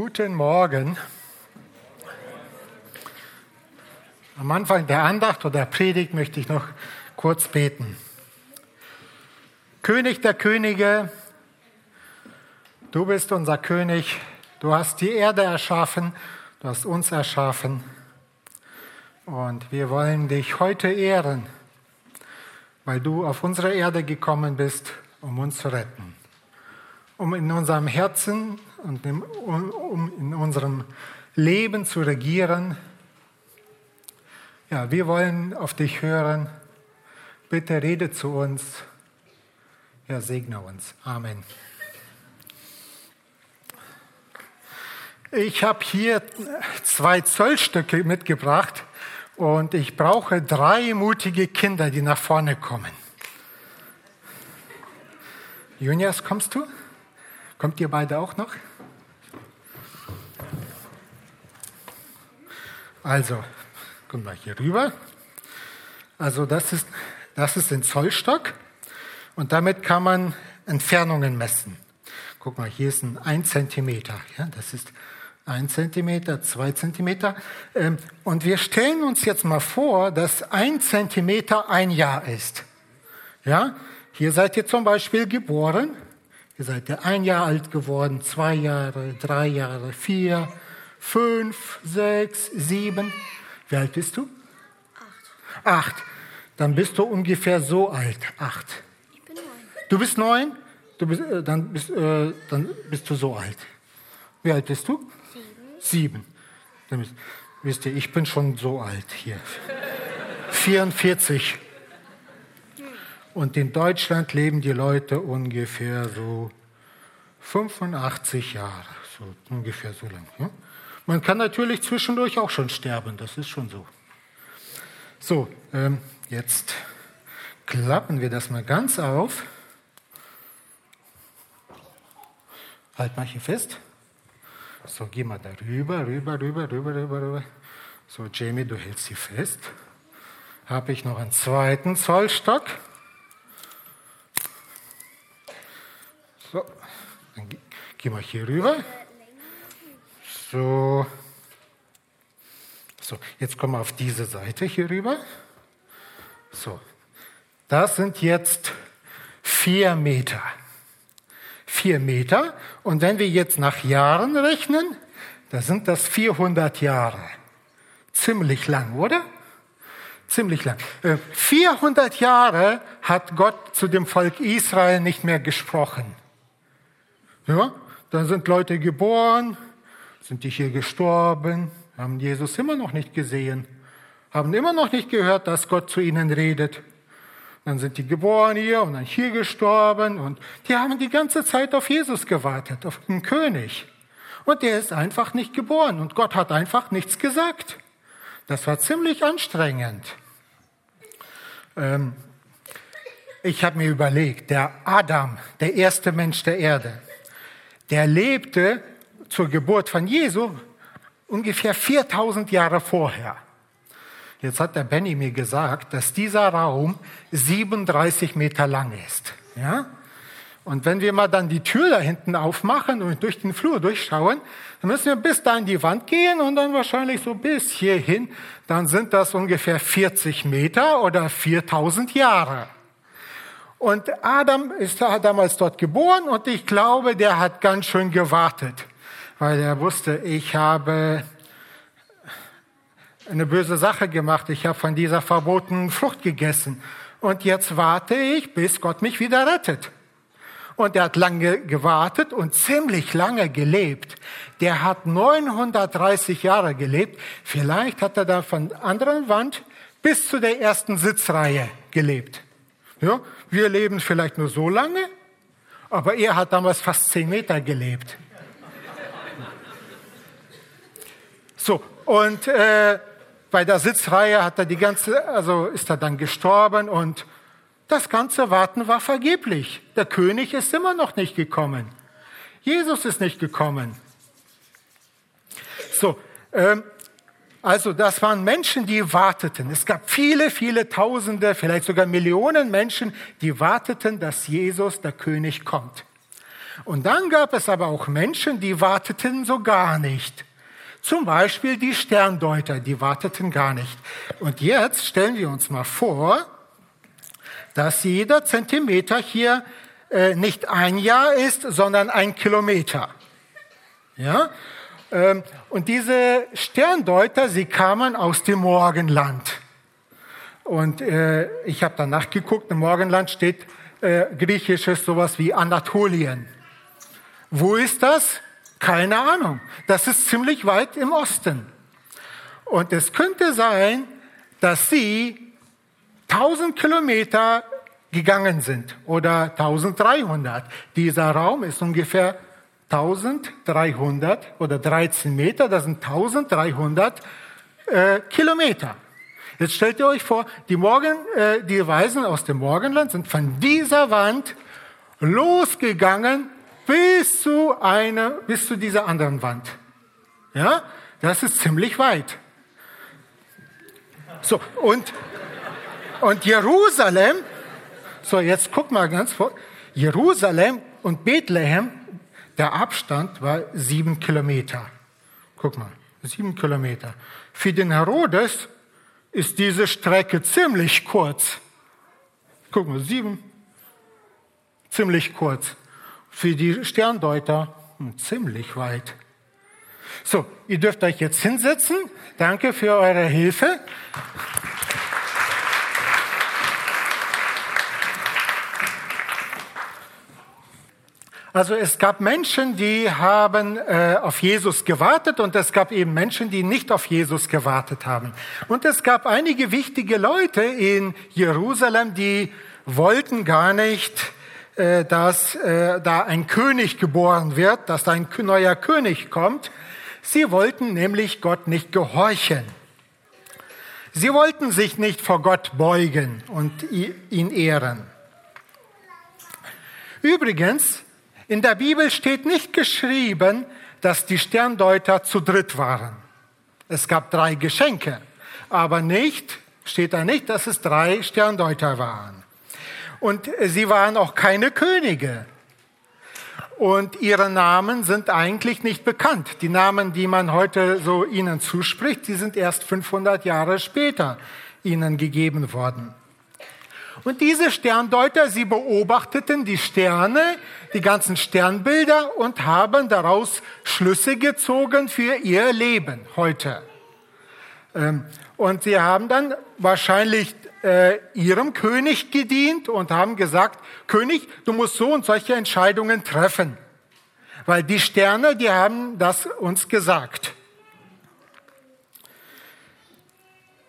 Guten Morgen. Am Anfang der Andacht oder der Predigt möchte ich noch kurz beten. König der Könige, du bist unser König, du hast die Erde erschaffen, du hast uns erschaffen und wir wollen dich heute ehren, weil du auf unsere Erde gekommen bist, um uns zu retten um in unserem Herzen und um in unserem Leben zu regieren. Ja, wir wollen auf dich hören. Bitte rede zu uns. Ja, segne uns. Amen. Ich habe hier zwei Zollstücke mitgebracht und ich brauche drei mutige Kinder, die nach vorne kommen. Junias, kommst du? Kommt ihr beide auch noch? Also, kommt mal hier rüber. Also das ist, das ist ein Zollstock und damit kann man Entfernungen messen. Guck mal, hier ist ein 1 Zentimeter. Ja, das ist 1 Zentimeter, 2 Zentimeter. Ähm, und wir stellen uns jetzt mal vor, dass 1 Zentimeter ein Jahr ist. Ja, hier seid ihr zum Beispiel geboren Ihr seid ja ein Jahr alt geworden, zwei Jahre, drei Jahre, vier, fünf, sechs, sieben. Wie alt bist du? Acht. Acht. Dann bist du ungefähr so alt. Acht. Ich bin neun. Du bist neun? Du bist, äh, dann, bist, äh, dann bist du so alt. Wie alt bist du? Sieben. Sieben. Wisst ihr, ich bin schon so alt hier. 44. Und in Deutschland leben die Leute ungefähr so 85 Jahre, so ungefähr so lang. Ja? Man kann natürlich zwischendurch auch schon sterben, das ist schon so. So, ähm, jetzt klappen wir das mal ganz auf. Halt mal hier fest. So, geh mal da rüber, rüber, rüber, rüber, rüber, rüber. So, Jamie, du hältst sie fest. Habe ich noch einen zweiten Zollstock. So, dann gehen wir hier rüber. So. So, jetzt kommen wir auf diese Seite hier rüber. So, das sind jetzt vier Meter. Vier Meter. Und wenn wir jetzt nach Jahren rechnen, da sind das 400 Jahre. Ziemlich lang, oder? Ziemlich lang. 400 äh, Jahre hat Gott zu dem Volk Israel nicht mehr gesprochen. Ja, dann sind Leute geboren, sind die hier gestorben, haben Jesus immer noch nicht gesehen, haben immer noch nicht gehört, dass Gott zu ihnen redet. Dann sind die geboren hier und dann hier gestorben und die haben die ganze Zeit auf Jesus gewartet, auf den König. Und der ist einfach nicht geboren und Gott hat einfach nichts gesagt. Das war ziemlich anstrengend. Ähm, ich habe mir überlegt, der Adam, der erste Mensch der Erde, der lebte zur Geburt von Jesu ungefähr 4000 Jahre vorher. Jetzt hat der Benny mir gesagt, dass dieser Raum 37 Meter lang ist. Ja? Und wenn wir mal dann die Tür da hinten aufmachen und durch den Flur durchschauen, dann müssen wir bis da in die Wand gehen und dann wahrscheinlich so bis hierhin. Dann sind das ungefähr 40 Meter oder 4000 Jahre. Und Adam ist damals dort geboren und ich glaube, der hat ganz schön gewartet, weil er wusste, ich habe eine böse Sache gemacht. Ich habe von dieser verbotenen Frucht gegessen. Und jetzt warte ich, bis Gott mich wieder rettet. Und er hat lange gewartet und ziemlich lange gelebt. Der hat 930 Jahre gelebt. Vielleicht hat er da von anderen Wand bis zu der ersten Sitzreihe gelebt. Ja, wir leben vielleicht nur so lange, aber er hat damals fast zehn Meter gelebt. So, und äh, bei der Sitzreihe hat er die ganze, also ist er dann gestorben und das ganze Warten war vergeblich. Der König ist immer noch nicht gekommen. Jesus ist nicht gekommen. So, ähm, also das waren Menschen, die warteten. Es gab viele, viele Tausende, vielleicht sogar Millionen Menschen, die warteten, dass Jesus, der König, kommt. Und dann gab es aber auch Menschen, die warteten so gar nicht. Zum Beispiel die Sterndeuter, die warteten gar nicht. Und jetzt stellen wir uns mal vor, dass jeder Zentimeter hier äh, nicht ein Jahr ist, sondern ein Kilometer. Ja? Ähm, und diese Sterndeuter, sie kamen aus dem Morgenland. Und äh, ich habe dann nachgeguckt, im Morgenland steht äh, griechisches sowas wie Anatolien. Wo ist das? Keine Ahnung. Das ist ziemlich weit im Osten. Und es könnte sein, dass sie 1000 Kilometer gegangen sind oder 1300. Dieser Raum ist ungefähr 1300 oder 13 Meter, das sind 1300 äh, Kilometer. Jetzt stellt ihr euch vor, die, Morgen, äh, die Weisen aus dem Morgenland sind von dieser Wand losgegangen bis zu einer, bis zu dieser anderen Wand. Ja, das ist ziemlich weit. So, und, und Jerusalem, so jetzt guck mal ganz vor, Jerusalem und Bethlehem, der Abstand war sieben Kilometer. Guck mal, sieben Kilometer. Für den Herodes ist diese Strecke ziemlich kurz. Guck mal, sieben, ziemlich kurz. Für die Sterndeuter hm, ziemlich weit. So, ihr dürft euch jetzt hinsetzen. Danke für eure Hilfe. Also es gab Menschen, die haben äh, auf Jesus gewartet und es gab eben Menschen, die nicht auf Jesus gewartet haben. Und es gab einige wichtige Leute in Jerusalem, die wollten gar nicht, äh, dass äh, da ein König geboren wird, dass da ein neuer König kommt. Sie wollten nämlich Gott nicht gehorchen. Sie wollten sich nicht vor Gott beugen und ihn ehren. Übrigens, in der Bibel steht nicht geschrieben, dass die Sterndeuter zu dritt waren. Es gab drei Geschenke, aber nicht, steht da nicht, dass es drei Sterndeuter waren. Und sie waren auch keine Könige. Und ihre Namen sind eigentlich nicht bekannt. Die Namen, die man heute so ihnen zuspricht, die sind erst 500 Jahre später ihnen gegeben worden. Und diese Sterndeuter, sie beobachteten die Sterne, die ganzen Sternbilder und haben daraus Schlüsse gezogen für ihr Leben heute. Ähm, und sie haben dann wahrscheinlich äh, ihrem König gedient und haben gesagt, König, du musst so und solche Entscheidungen treffen. Weil die Sterne, die haben das uns gesagt.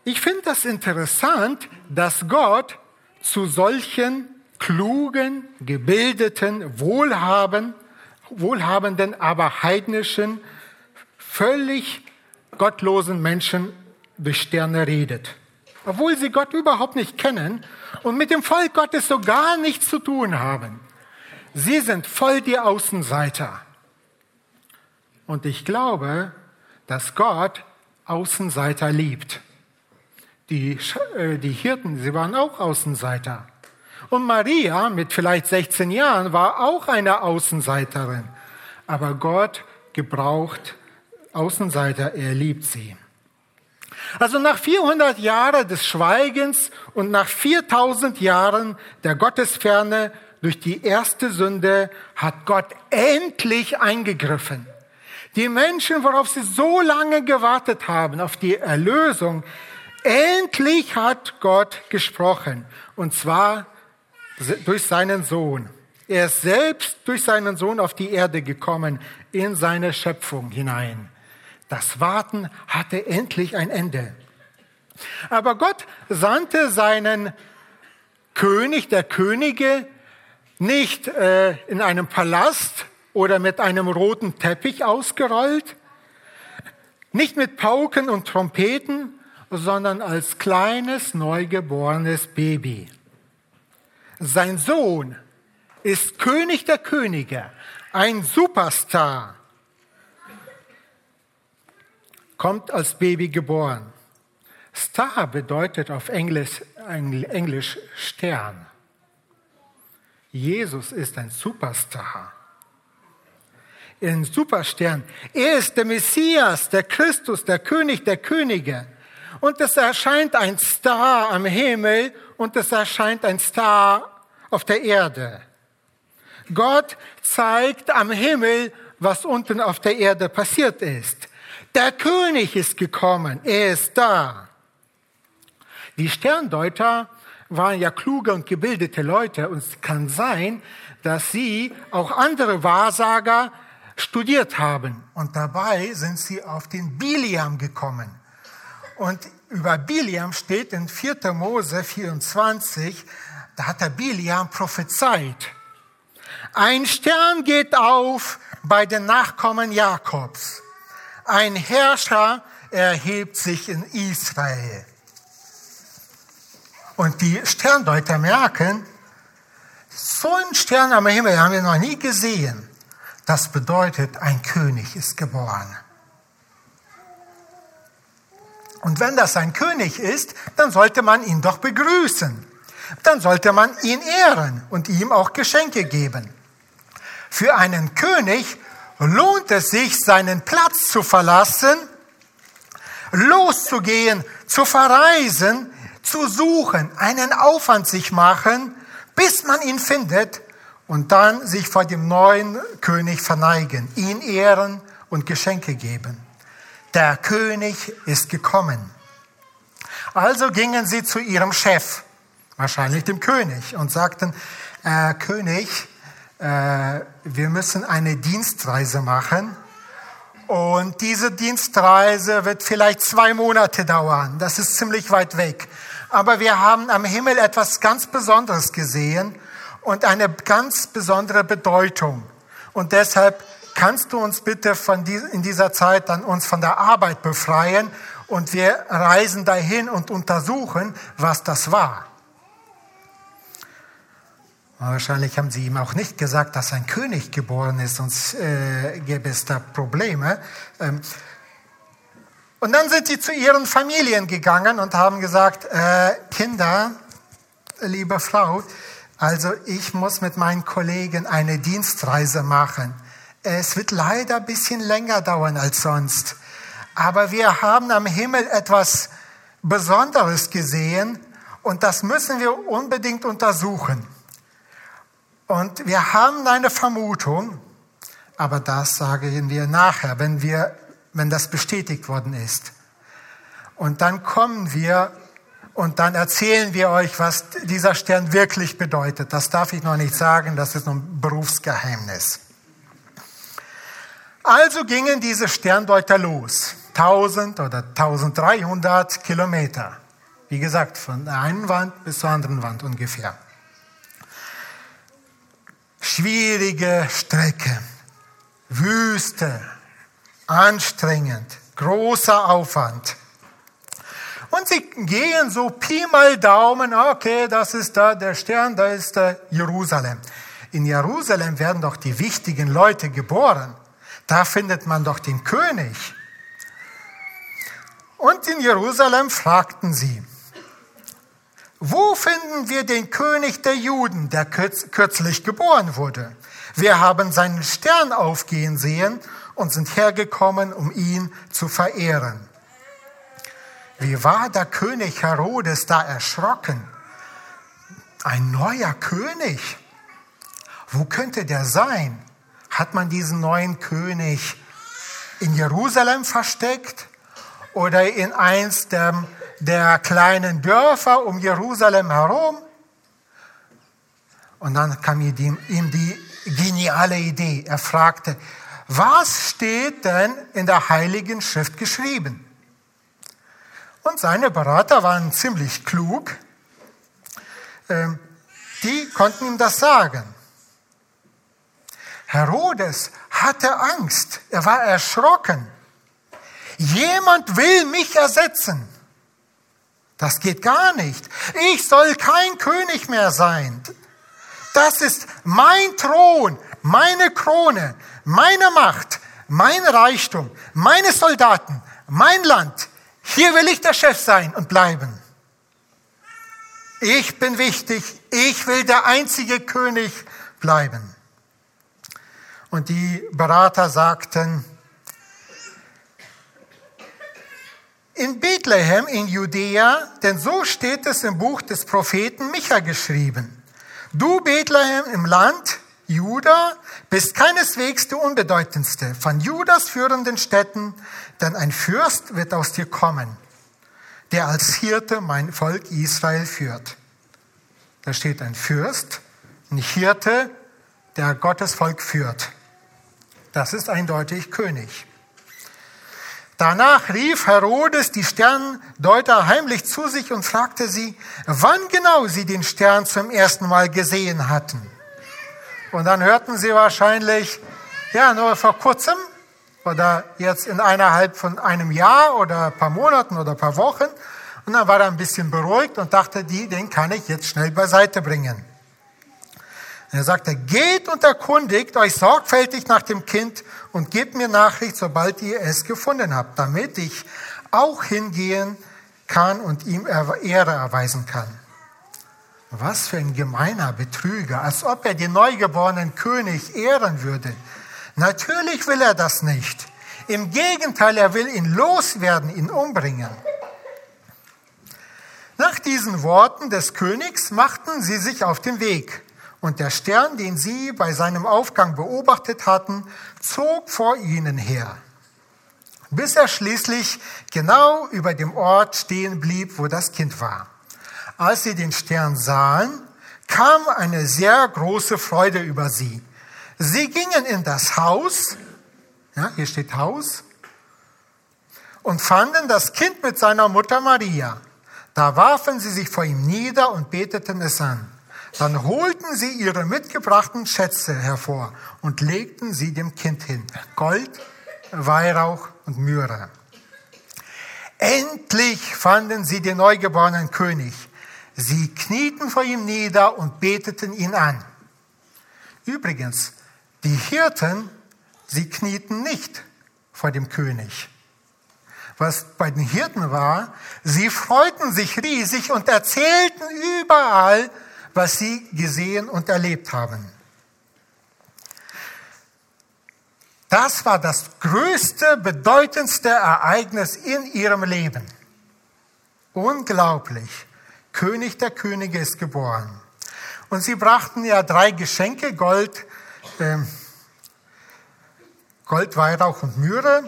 Ich finde das interessant, dass Gott zu solchen klugen, gebildeten, wohlhaben, wohlhabenden, aber heidnischen, völlig gottlosen Menschen durch Sterne redet. Obwohl sie Gott überhaupt nicht kennen und mit dem Volk Gottes so gar nichts zu tun haben. Sie sind voll die Außenseiter. Und ich glaube, dass Gott Außenseiter liebt. Die, äh, die Hirten, sie waren auch Außenseiter. Und Maria mit vielleicht 16 Jahren war auch eine Außenseiterin. Aber Gott gebraucht Außenseiter, er liebt sie. Also nach 400 Jahren des Schweigens und nach 4000 Jahren der Gottesferne durch die erste Sünde hat Gott endlich eingegriffen. Die Menschen, worauf sie so lange gewartet haben, auf die Erlösung, endlich hat Gott gesprochen. Und zwar durch seinen Sohn. Er ist selbst durch seinen Sohn auf die Erde gekommen, in seine Schöpfung hinein. Das Warten hatte endlich ein Ende. Aber Gott sandte seinen König, der Könige, nicht äh, in einem Palast oder mit einem roten Teppich ausgerollt, nicht mit Pauken und Trompeten, sondern als kleines neugeborenes Baby. Sein Sohn ist König der Könige, ein Superstar, kommt als Baby geboren. Star bedeutet auf Englisch, Englisch Stern. Jesus ist ein Superstar. in Superstern. Er ist der Messias, der Christus, der König der Könige. Und es erscheint ein Star am Himmel und es erscheint ein Star auf der Erde. Gott zeigt am Himmel, was unten auf der Erde passiert ist. Der König ist gekommen, er ist da. Die Sterndeuter waren ja kluge und gebildete Leute und es kann sein, dass sie auch andere Wahrsager studiert haben. Und dabei sind sie auf den Biliam gekommen. Und über Biliam steht in 4. Mose 24, da hat der Biliam prophezeit. Ein Stern geht auf bei den Nachkommen Jakobs. Ein Herrscher erhebt sich in Israel. Und die Sterndeuter merken, so einen Stern am Himmel haben wir noch nie gesehen. Das bedeutet, ein König ist geboren. Und wenn das ein König ist, dann sollte man ihn doch begrüßen. Dann sollte man ihn ehren und ihm auch Geschenke geben. Für einen König lohnt es sich, seinen Platz zu verlassen, loszugehen, zu verreisen, zu suchen, einen Aufwand sich machen, bis man ihn findet und dann sich vor dem neuen König verneigen, ihn ehren und Geschenke geben. Der König ist gekommen. Also gingen sie zu ihrem Chef, wahrscheinlich dem König, und sagten, äh, König, äh, wir müssen eine Dienstreise machen. Und diese Dienstreise wird vielleicht zwei Monate dauern. Das ist ziemlich weit weg. Aber wir haben am Himmel etwas ganz Besonderes gesehen und eine ganz besondere Bedeutung. Und deshalb kannst du uns bitte von die, in dieser Zeit dann uns von der Arbeit befreien und wir reisen dahin und untersuchen, was das war. Wahrscheinlich haben sie ihm auch nicht gesagt, dass ein König geboren ist, sonst äh, gäbe es da Probleme. Ähm, und dann sind sie zu ihren Familien gegangen und haben gesagt, äh, Kinder, liebe Frau, also ich muss mit meinen Kollegen eine Dienstreise machen. Es wird leider ein bisschen länger dauern als sonst. Aber wir haben am Himmel etwas Besonderes gesehen und das müssen wir unbedingt untersuchen. Und wir haben eine Vermutung, aber das sagen wir nachher, wenn, wir, wenn das bestätigt worden ist. Und dann kommen wir und dann erzählen wir euch, was dieser Stern wirklich bedeutet. Das darf ich noch nicht sagen, das ist ein Berufsgeheimnis. Also gingen diese Sterndeuter los. 1000 oder 1300 Kilometer. Wie gesagt, von der einen Wand bis zur anderen Wand ungefähr schwierige Strecke, Wüste, anstrengend, großer Aufwand. Und sie gehen so Pi mal Daumen, okay, das ist da der Stern, da ist da Jerusalem. In Jerusalem werden doch die wichtigen Leute geboren. Da findet man doch den König. Und in Jerusalem fragten sie, wo finden wir den König der Juden, der kürzlich geboren wurde? Wir haben seinen Stern aufgehen sehen und sind hergekommen, um ihn zu verehren. Wie war der König Herodes da erschrocken? Ein neuer König? Wo könnte der sein? Hat man diesen neuen König in Jerusalem versteckt oder in eins der der kleinen Dörfer um Jerusalem herum. Und dann kam ihm die geniale Idee. Er fragte, was steht denn in der Heiligen Schrift geschrieben? Und seine Berater waren ziemlich klug. Ähm, die konnten ihm das sagen. Herodes hatte Angst. Er war erschrocken. Jemand will mich ersetzen. Das geht gar nicht. Ich soll kein König mehr sein. Das ist mein Thron, meine Krone, meine Macht, mein Reichtum, meine Soldaten, mein Land. Hier will ich der Chef sein und bleiben. Ich bin wichtig. Ich will der einzige König bleiben. Und die Berater sagten, in Bethlehem in Judäa, denn so steht es im Buch des Propheten Micha geschrieben. Du Bethlehem im Land Juda bist keineswegs die unbedeutendste von Judas führenden Städten, denn ein Fürst wird aus dir kommen, der als Hirte mein Volk Israel führt. Da steht ein Fürst, ein Hirte, der Gottes Volk führt. Das ist eindeutig König. Danach rief Herodes die Sterndeuter heimlich zu sich und fragte sie, wann genau sie den Stern zum ersten Mal gesehen hatten. Und dann hörten sie wahrscheinlich, ja, nur vor kurzem oder jetzt in innerhalb von einem Jahr oder ein paar Monaten oder ein paar Wochen. Und dann war er ein bisschen beruhigt und dachte, die, den kann ich jetzt schnell beiseite bringen. Er sagte, geht und erkundigt euch sorgfältig nach dem Kind und gebt mir Nachricht, sobald ihr es gefunden habt, damit ich auch hingehen kann und ihm Ehre erweisen kann. Was für ein gemeiner Betrüger, als ob er den neugeborenen König ehren würde. Natürlich will er das nicht. Im Gegenteil, er will ihn loswerden, ihn umbringen. Nach diesen Worten des Königs machten sie sich auf den Weg. Und der Stern, den sie bei seinem Aufgang beobachtet hatten, zog vor ihnen her, bis er schließlich genau über dem Ort stehen blieb, wo das Kind war. Als sie den Stern sahen, kam eine sehr große Freude über sie. Sie gingen in das Haus, ja, hier steht Haus, und fanden das Kind mit seiner Mutter Maria. Da warfen sie sich vor ihm nieder und beteten es an. Dann holten sie ihre mitgebrachten Schätze hervor und legten sie dem Kind hin. Gold, Weihrauch und Myrrhe. Endlich fanden sie den neugeborenen König. Sie knieten vor ihm nieder und beteten ihn an. Übrigens, die Hirten, sie knieten nicht vor dem König. Was bei den Hirten war, sie freuten sich riesig und erzählten überall, was sie gesehen und erlebt haben. Das war das größte, bedeutendste Ereignis in ihrem Leben. Unglaublich. König der Könige ist geboren. Und sie brachten ja drei Geschenke, Gold, äh, Gold, Weihrauch und Myrrhe.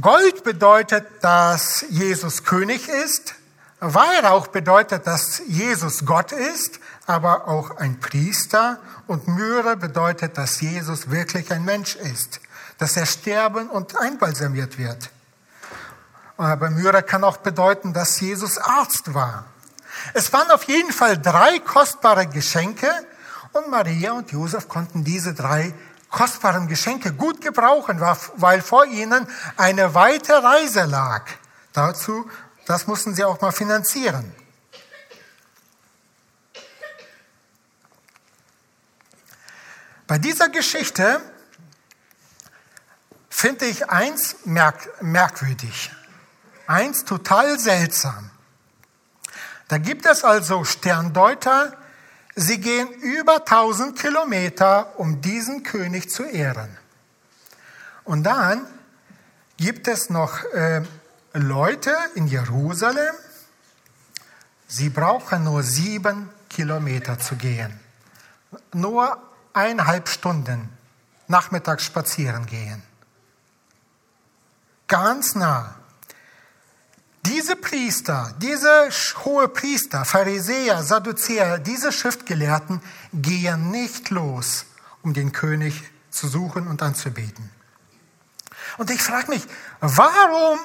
Gold bedeutet, dass Jesus König ist. Weihrauch bedeutet, dass Jesus Gott ist aber auch ein Priester. Und Myrrhe bedeutet, dass Jesus wirklich ein Mensch ist, dass er sterben und einbalsamiert wird. Aber Myrrhe kann auch bedeuten, dass Jesus Arzt war. Es waren auf jeden Fall drei kostbare Geschenke und Maria und Josef konnten diese drei kostbaren Geschenke gut gebrauchen, weil vor ihnen eine weite Reise lag. Dazu, das mussten sie auch mal finanzieren. Bei dieser Geschichte finde ich eins merk merkwürdig, eins total seltsam. Da gibt es also Sterndeuter, sie gehen über 1000 Kilometer, um diesen König zu ehren. Und dann gibt es noch äh, Leute in Jerusalem, sie brauchen nur sieben Kilometer zu gehen. Nur eineinhalb Stunden nachmittags spazieren gehen. Ganz nah. Diese Priester, diese hohe Priester, Pharisäer, Sadduzäer, diese Schriftgelehrten gehen nicht los, um den König zu suchen und anzubeten. Und ich frage mich, warum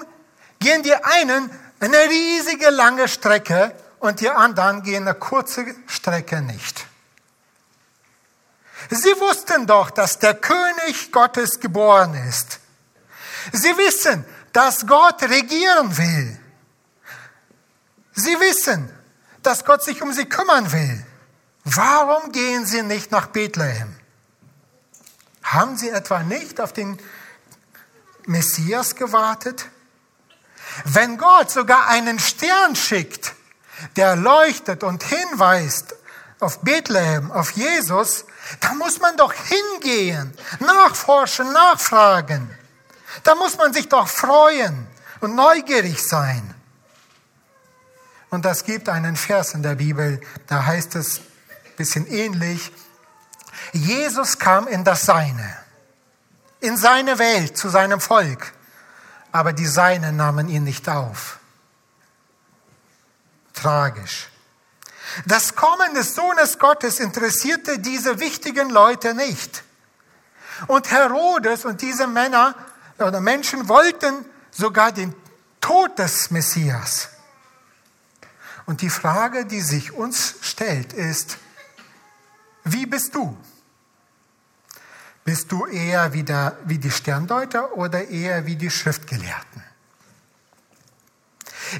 gehen die einen eine riesige lange Strecke und die anderen gehen eine kurze Strecke nicht? Sie wussten doch, dass der König Gottes geboren ist. Sie wissen, dass Gott regieren will. Sie wissen, dass Gott sich um sie kümmern will. Warum gehen sie nicht nach Bethlehem? Haben sie etwa nicht auf den Messias gewartet? Wenn Gott sogar einen Stern schickt, der leuchtet und hinweist auf Bethlehem, auf Jesus, Da muss man doch hingehen, nachforschen, nachfragen. Da muss man sich doch freuen und neugierig sein. Und das gibt einen Vers in der Bibel, da heißt es ein bisschen ähnlich, Jesus kam in das Seine, in seine Welt, zu seinem Volk, aber die Seinen nahmen ihn nicht auf. Tragisch. Das Kommen des Sohnes Gottes interessierte diese wichtigen Leute nicht. Und Herodes und diese Männer oder Menschen wollten sogar den Tod des Messias. Und die Frage, die sich uns stellt, ist, wie bist du? Bist du eher wie, der, wie die Sterndeuter oder eher wie die Schriftgelehrten?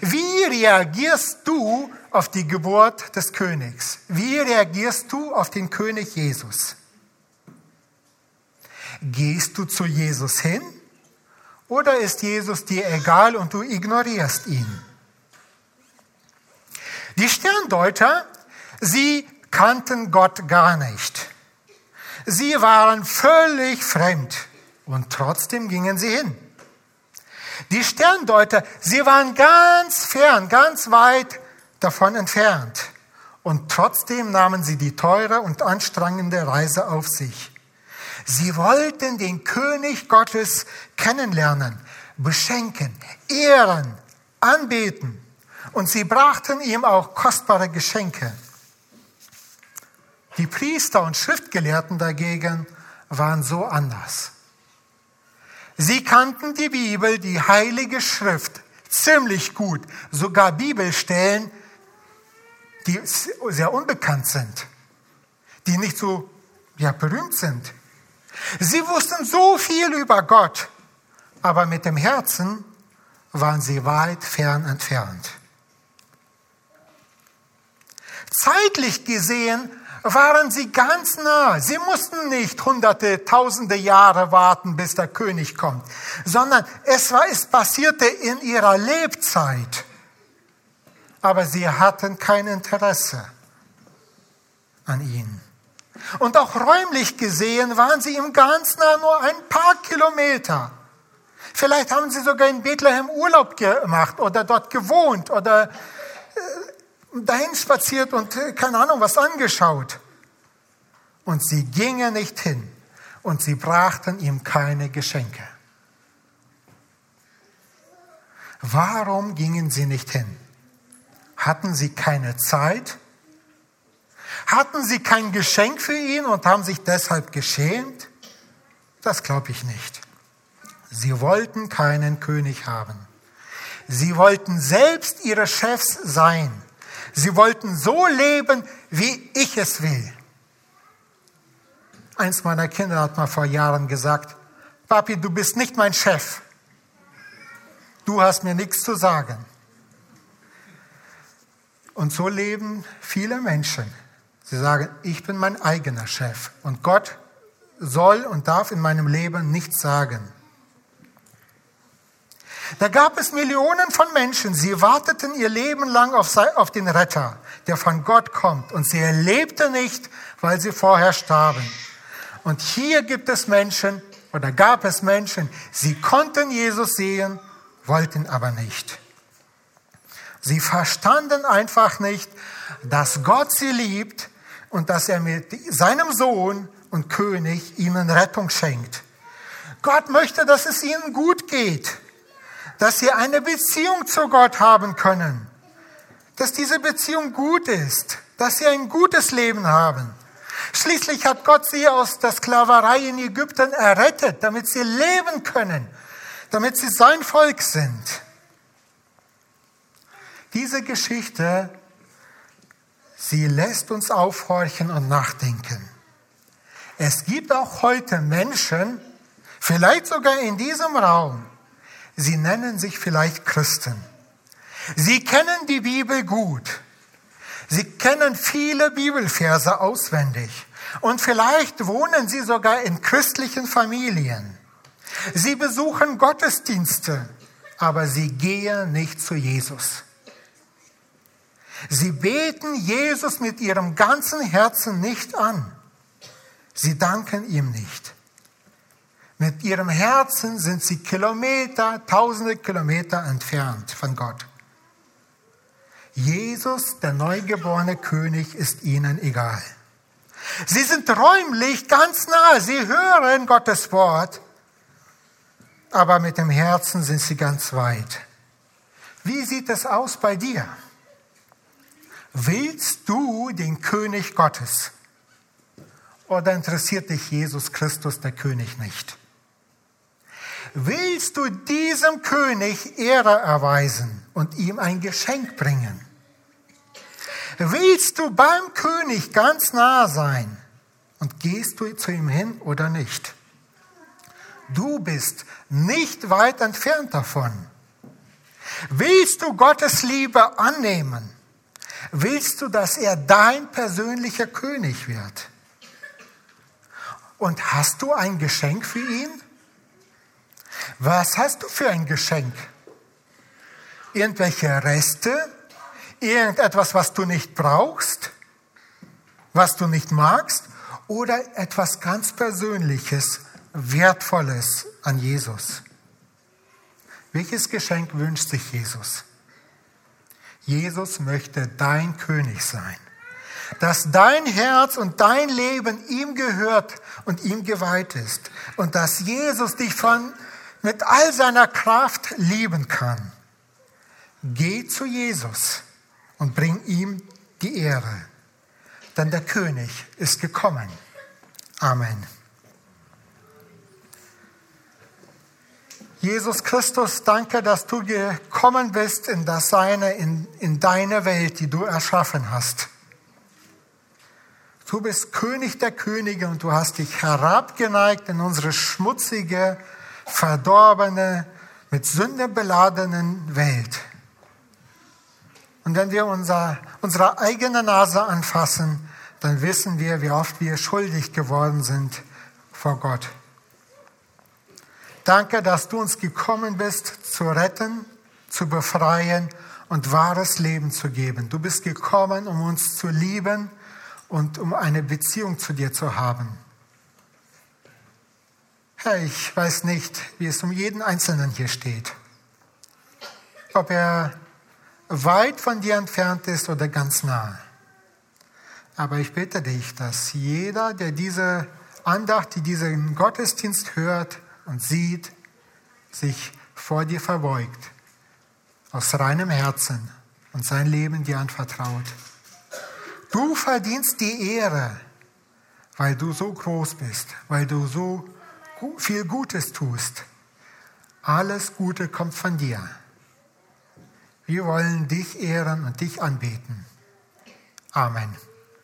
Wie reagierst du auf die Geburt des Königs? Wie reagierst du auf den König Jesus? Gehst du zu Jesus hin oder ist Jesus dir egal und du ignorierst ihn? Die Sterndeuter, sie kannten Gott gar nicht. Sie waren völlig fremd und trotzdem gingen sie hin. Die Sterndeuter, sie waren ganz fern, ganz weit davon entfernt. Und trotzdem nahmen sie die teure und anstrengende Reise auf sich. Sie wollten den König Gottes kennenlernen, beschenken, ehren, anbeten. Und sie brachten ihm auch kostbare Geschenke. Die Priester und Schriftgelehrten dagegen waren so anders. Sie kannten die Bibel, die heilige Schrift, ziemlich gut, sogar Bibelstellen, die sehr unbekannt sind, die nicht so ja, berühmt sind. Sie wussten so viel über Gott, aber mit dem Herzen waren sie weit fern entfernt. Zeitlich gesehen waren sie ganz nah. Sie mussten nicht hunderte, tausende Jahre warten, bis der König kommt, sondern es, war, es passierte in ihrer Lebzeit. Aber sie hatten kein Interesse an ihn. Und auch räumlich gesehen waren sie im ganz nah nur ein paar Kilometer. Vielleicht haben sie sogar in Bethlehem Urlaub gemacht oder dort gewohnt oder äh, dahin spaziert und äh, keine Ahnung was angeschaut. Und sie gingen nicht hin und sie brachten ihm keine Geschenke. Warum gingen sie nicht hin? Hatten sie keine Zeit? Hatten sie kein Geschenk für ihn und haben sich deshalb geschämt? Das glaube ich nicht. Sie wollten keinen König haben. Sie wollten selbst ihre Chefs sein. Sie wollten so leben, wie ich es will. Eins meiner Kinder hat mal vor Jahren gesagt, Papi, du bist nicht mein Chef. Du hast mir nichts zu sagen. Und so leben viele Menschen. Sie sagen, ich bin mein eigener Chef und Gott soll und darf in meinem Leben nichts sagen. Da gab es Millionen von Menschen, sie warteten ihr Leben lang auf, den Retter, der von Gott kommt. Und sie erlebten nicht, weil sie vorher starben. Und hier gibt es Menschen, oder gab es Menschen, sie konnten Jesus sehen, wollten aber nicht. Sie verstanden einfach nicht, dass Gott sie liebt und dass er mit seinem Sohn und König ihnen Rettung schenkt. Gott möchte, dass es ihnen gut geht dass sie eine Beziehung zu Gott haben können, dass diese Beziehung gut ist, dass sie ein gutes Leben haben. Schließlich hat Gott sie aus der Sklaverei in Ägypten errettet, damit sie leben können, damit sie sein Volk sind. Diese Geschichte, sie lässt uns aufhorchen und nachdenken. Es gibt auch heute Menschen, vielleicht sogar in diesem Raum, Sie nennen sich vielleicht Christen. Sie kennen die Bibel gut. Sie kennen viele Bibelverse auswendig. Und vielleicht wohnen Sie sogar in christlichen Familien. Sie besuchen Gottesdienste, aber Sie gehen nicht zu Jesus. Sie beten Jesus mit ihrem ganzen Herzen nicht an. Sie danken ihm nicht. Mit ihrem Herzen sind sie Kilometer, tausende Kilometer entfernt von Gott. Jesus, der neugeborene König, ist ihnen egal. Sie sind räumlich ganz nah, sie hören Gottes Wort, aber mit dem Herzen sind sie ganz weit. Wie sieht es aus bei dir? Willst du den König Gottes? Oder interessiert dich Jesus Christus, der König, nicht? Willst du diesem König Ehre erweisen und ihm ein Geschenk bringen? Willst du beim König ganz nah sein und gehst du zu ihm hin oder nicht? Du bist nicht weit entfernt davon. Willst du Gottes Liebe annehmen? Willst du, dass er dein persönlicher König wird? Und hast du ein Geschenk für ihn? Was hast du für ein Geschenk? Irgendwelche Reste? Irgendetwas, was du nicht brauchst? Was du nicht magst? Oder etwas ganz Persönliches, Wertvolles an Jesus? Welches Geschenk wünscht sich Jesus? Jesus möchte dein König sein. Dass dein Herz und dein Leben ihm gehört und ihm geweiht ist. Und dass Jesus dich von, mit all seiner Kraft lieben kann. Geh zu Jesus und bring ihm die Ehre. Denn der König ist gekommen. Amen. Jesus Christus, danke, dass du gekommen bist in das Seine, in, in deine Welt, die du erschaffen hast. Du bist König der Könige und du hast dich herabgeneigt in unsere schmutzige, verdorbene, mit Sünde beladenen Welt. Und wenn wir unser, unsere eigene Nase anfassen, dann wissen wir, wie oft wir schuldig geworden sind vor Gott. Danke, dass du uns gekommen bist, zu retten, zu befreien und wahres Leben zu geben. Du bist gekommen, um uns zu lieben und um eine Beziehung zu dir zu haben. Herr, ich weiß nicht, wie es um jeden Einzelnen hier steht. Ob er weit von dir entfernt ist oder ganz nah. Aber ich bitte dich, dass jeder, der diese Andacht, die diesen Gottesdienst hört, und sieht, sich vor dir verbeugt, aus reinem Herzen und sein Leben dir anvertraut. Du verdienst die Ehre, weil du so groß bist, weil du so viel Gutes tust. Alles Gute kommt von dir. Wir wollen dich ehren und dich anbeten. Amen.